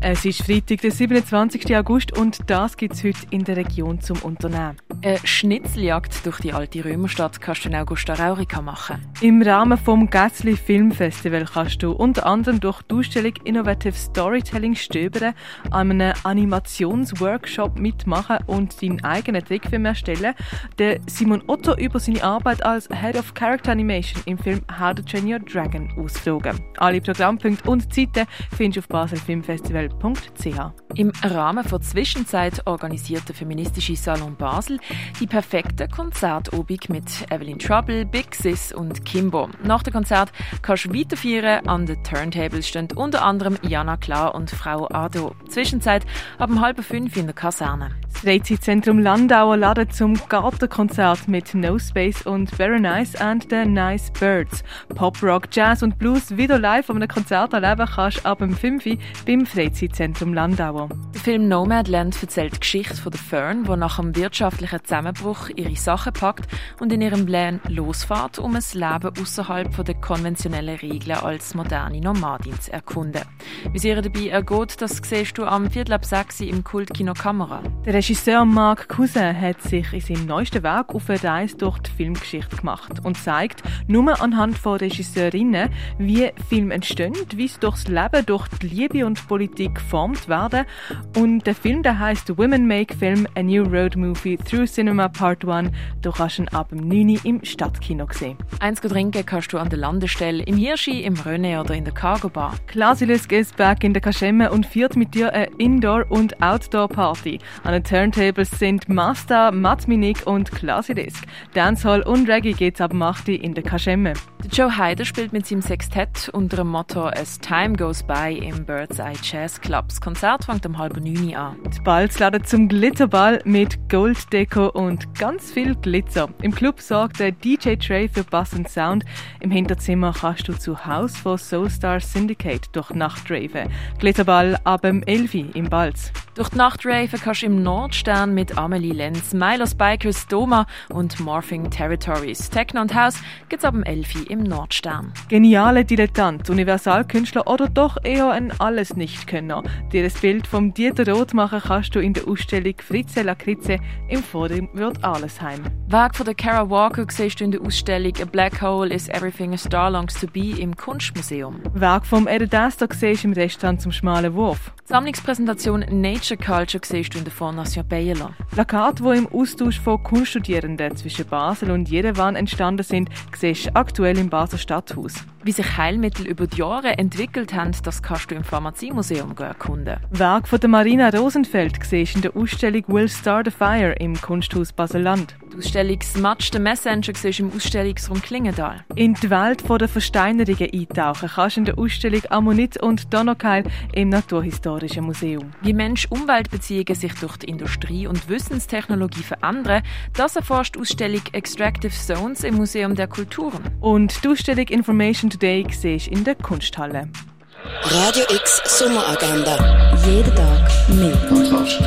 Es ist Freitag, der 27. August und das gibt es heute in der Region zum Unternehmen. Eine Schnitzeljagd durch die alte Römerstadt kannst du in Augusta Raurica machen. Im Rahmen vom Gatsli Filmfestival kannst du unter anderem durch die Ausstellung Innovative Storytelling stöbern, an einem Animationsworkshop mitmachen und deinen eigenen Trickfilm erstellen. Der Simon Otto über seine Arbeit als Head of Character Animation im Film How to Train Your Dragon ausflogen. Alle Programmpunkte und Zeiten findest du auf baselfilmfestival.ch. Im Rahmen von Zwischenzeit organisiert der feministische Salon Basel die perfekte Konzertobig mit Evelyn Trouble, Big Sis und Kimbo. Nach dem Konzert kannst du weiter feiern. An den Turntables stehen unter anderem Jana Klar und Frau Ado. Zwischenzeit ab halb fünf in der Kaserne. Freizeitzentrum Landauer ladet zum Gartenkonzert mit No Space und Very Nice and the Nice Birds. Pop, Rock, Jazz und Blues wieder live an einem Konzert erleben kannst ab dem 5 Uhr beim Freizeitzentrum Landauer. Der Film Nomadland erzählt die Geschichte von der Fern, die nach einem wirtschaftlichen Zusammenbruch ihre Sachen packt und in ihrem Plan losfährt, um ein Leben außerhalb der konventionellen Regeln als moderne Nomadin zu erkunden. Wie es ihr dabei ergeht, das siehst du am Viertel ab 6 im Kultkino Kamera. Der Regisseur Marc Cousin hat sich in seinem neuesten Werk auf eine Reise durch die Filmgeschichte gemacht und zeigt nur anhand von Regisseurinnen, wie Filme entstehen, wie sie durchs Leben, durch die Liebe und Politik geformt werden. Und der Film, der heißt Women Make Film, A New Road Movie Through Cinema Part 1. Du kannst ihn ab dem 9 Uhr im Stadtkino sehen. Eins trinken kannst du an der Landestelle, im Hirschi, im Rönne oder in der Cargo Bar. Klasilis ist back in der Kaschemme und führt mit dir eine Indoor- und Outdoor-Party. An Turntables sind Master, Matminik und Klasidisk. Dancehall und Reggae geht's ab 8 in der Kaschemme. Joe Heider spielt mit seinem Sextett unter dem Motto As Time Goes By im Bird's Eye Jazz Club. Das Konzert fängt um halb neun an. Die Balls laden zum Glitterball mit Golddeko und ganz viel Glitzer. Im Club sorgt der DJ Trey für Bass und Sound. Im Hinterzimmer kannst du zu Haus von Soulstar Syndicate durch Nacht raven. Glitterball ab dem 11 Uhr im Balz. Durch die Nacht raven kannst du im Nordstern mit Amelie Lenz, Milos Bikers, Doma und Morphing Territories. Techno und House gibt's ab dem 11 Uhr im Nordstern. Geniale Dilettant, Universalkünstler oder doch eher ein Alles-Nicht-Könner. Dir das Bild vom Dieter Roth machen kannst du in der Ausstellung Fritze Lakritze im Vorderwirt Arlesheim. Werk von der Kara Walker siehst du in der Ausstellung A Black Hole is Everything a Star Longs to Be im Kunstmuseum. Werk vom Ed Astor siehst du im Restaurant zum Schmalen Wurf. Die Sammlungspräsentation Nature Culture siehst du in der Fondation Baylor. Plakate, die im Austausch von Kunststudierenden zwischen Basel und Jerewan entstanden sind, siehst du aktuell im Basel Stadthaus. Wie sich Heilmittel über die Jahre entwickelt haben, das kannst du im Pharmaziemuseum erkunden. Werk von der Marina Rosenfeld siehst in der Ausstellung Will Start a Fire im Kunsthaus Basel-Land. Die Ausstellung Smatch the Messenger siehst im Ausstellungsraum Klingendal. In die Welt der Versteinerungen eintauchen kannst du in der Ausstellung Ammonit und Donaukeil im Naturhistorischen Museum. Wie Mensch-Umwelt-Beziehungen sich durch die Industrie und Wissenstechnologie verändern, das erforscht die Ausstellung Extractive Zones im Museum der Kulturen. Und die Ausstellung Information Today siehst du in der Kunsthalle. Radio X Sommeragenda. Jeden Tag mehr. Kontrast.